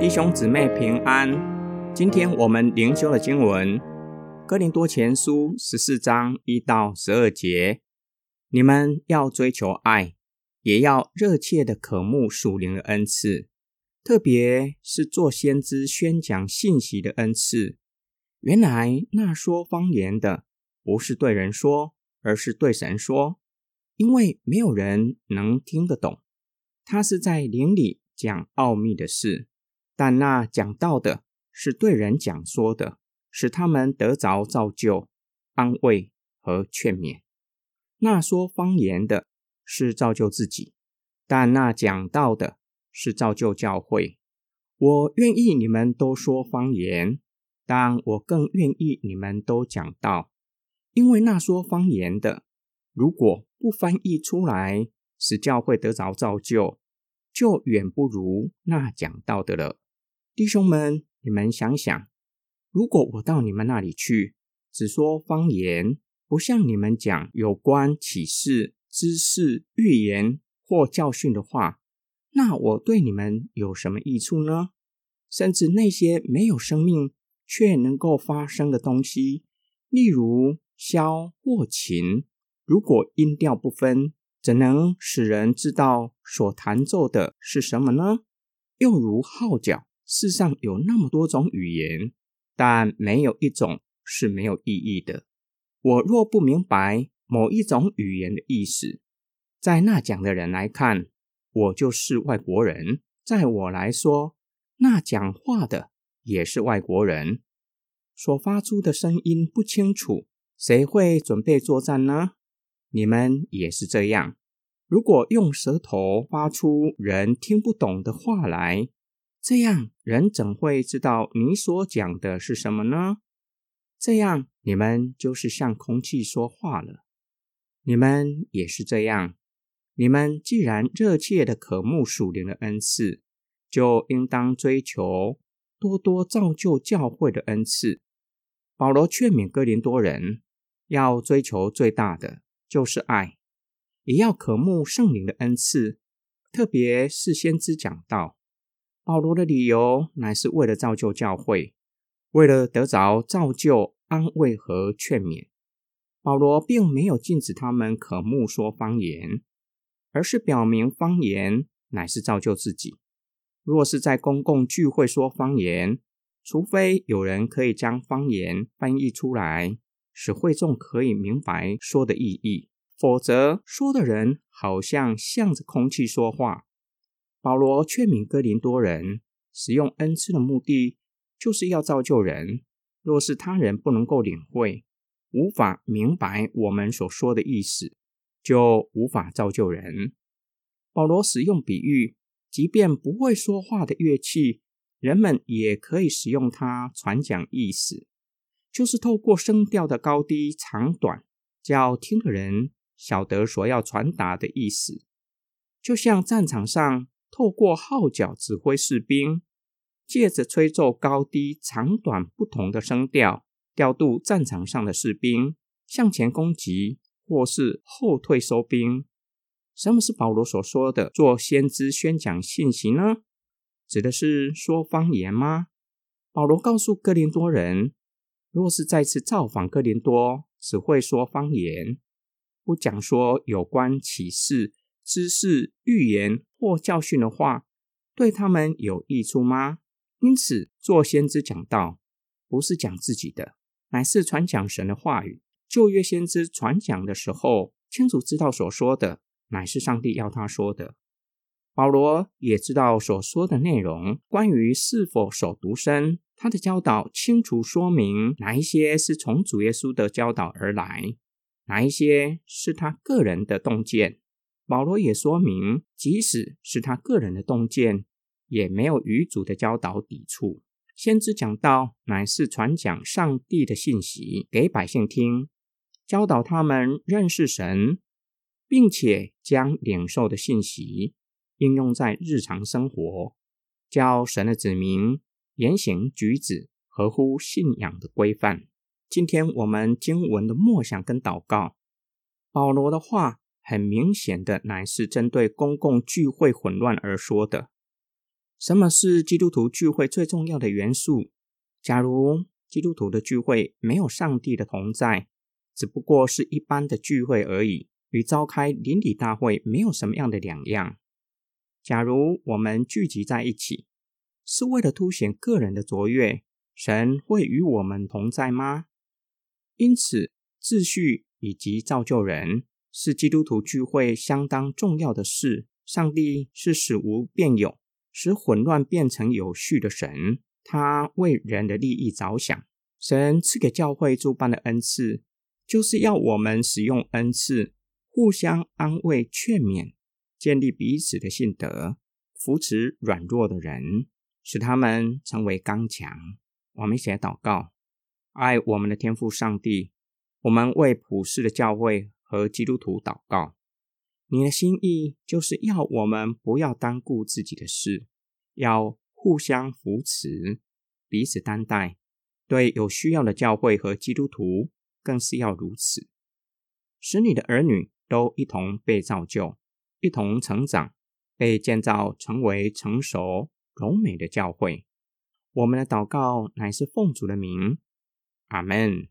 弟兄姊妹平安。今天我们灵修的经文《哥林多前书》十四章一到十二节。你们要追求爱，也要热切的渴慕属灵的恩赐，特别是做先知宣讲信息的恩赐。原来那说方言的，不是对人说，而是对神说，因为没有人能听得懂。他是在灵里讲奥秘的事。但那讲道的是对人讲说的，使他们得着造就、安慰和劝勉；那说方言的是造就自己，但那讲道的是造就教会。我愿意你们都说方言，但我更愿意你们都讲道，因为那说方言的，如果不翻译出来，使教会得着造就，就远不如那讲道的了。弟兄们，你们想想，如果我到你们那里去，只说方言，不向你们讲有关启示、知识、预言或教训的话，那我对你们有什么益处呢？甚至那些没有生命却能够发生的东西，例如箫或琴，如果音调不分，怎能使人知道所弹奏的是什么呢？又如号角。世上有那么多种语言，但没有一种是没有意义的。我若不明白某一种语言的意思，在那讲的人来看，我就是外国人；在我来说，那讲话的也是外国人。所发出的声音不清楚，谁会准备作战呢？你们也是这样。如果用舌头发出人听不懂的话来，这样人怎会知道你所讲的是什么呢？这样你们就是向空气说话了。你们也是这样。你们既然热切的渴慕属灵的恩赐，就应当追求多多造就教会的恩赐。保罗劝勉哥林多人，要追求最大的就是爱，也要渴慕圣灵的恩赐，特别是先知讲道。保罗的理由乃是为了造就教会，为了得着造就、安慰和劝勉。保罗并没有禁止他们渴慕说方言，而是表明方言乃是造就自己。若是在公共聚会说方言，除非有人可以将方言翻译出来，使会众可以明白说的意义，否则说的人好像向着空气说话。保罗劝勉哥林多人使用恩赐的目的，就是要造就人。若是他人不能够领会，无法明白我们所说的意思，就无法造就人。保罗使用比喻，即便不会说话的乐器，人们也可以使用它传讲意思，就是透过声调的高低长短，叫听的人晓得所要传达的意思。就像战场上。透过号角指挥士兵，借着吹奏高低长短不同的声调，调度战场上的士兵向前攻击或是后退收兵。什么是保罗所说的做先知宣讲信息呢？指的是说方言吗？保罗告诉哥林多人，若是再次造访哥林多，只会说方言，不讲说有关启示。知识、预言或教训的话，对他们有益处吗？因此，做先知讲道，不是讲自己的，乃是传讲神的话语。旧约先知传讲的时候，清楚知道所说的乃是上帝要他说的。保罗也知道所说的内容，关于是否守独身，他的教导清楚说明哪一些是从主耶稣的教导而来，哪一些是他个人的洞见。保罗也说明，即使是他个人的洞见，也没有与主的教导抵触。先知讲道，乃是传讲上帝的信息给百姓听，教导他们认识神，并且将领受的信息应用在日常生活，教神的子民言行举止合乎信仰的规范。今天我们经文的默想跟祷告，保罗的话。很明显的，乃是针对公共聚会混乱而说的。什么是基督徒聚会最重要的元素？假如基督徒的聚会没有上帝的同在，只不过是一般的聚会而已，与召开邻里大会没有什么样的两样。假如我们聚集在一起，是为了凸显个人的卓越，神会与我们同在吗？因此，秩序以及造就人是基督徒聚会相当重要的事。上帝是使无变有，使混乱变成有序的神，他为人的利益着想。神赐给教会诸般的恩赐，就是要我们使用恩赐，互相安慰、劝勉，建立彼此的信德，扶持软弱的人，使他们成为刚强。我们一起来祷告。爱我们的天父上帝，我们为普世的教会和基督徒祷告。你的心意就是要我们不要单顾自己的事，要互相扶持，彼此担待。对有需要的教会和基督徒，更是要如此，使你的儿女都一同被造就，一同成长，被建造成为成熟柔美的教会。我们的祷告乃是奉主的名。阿门。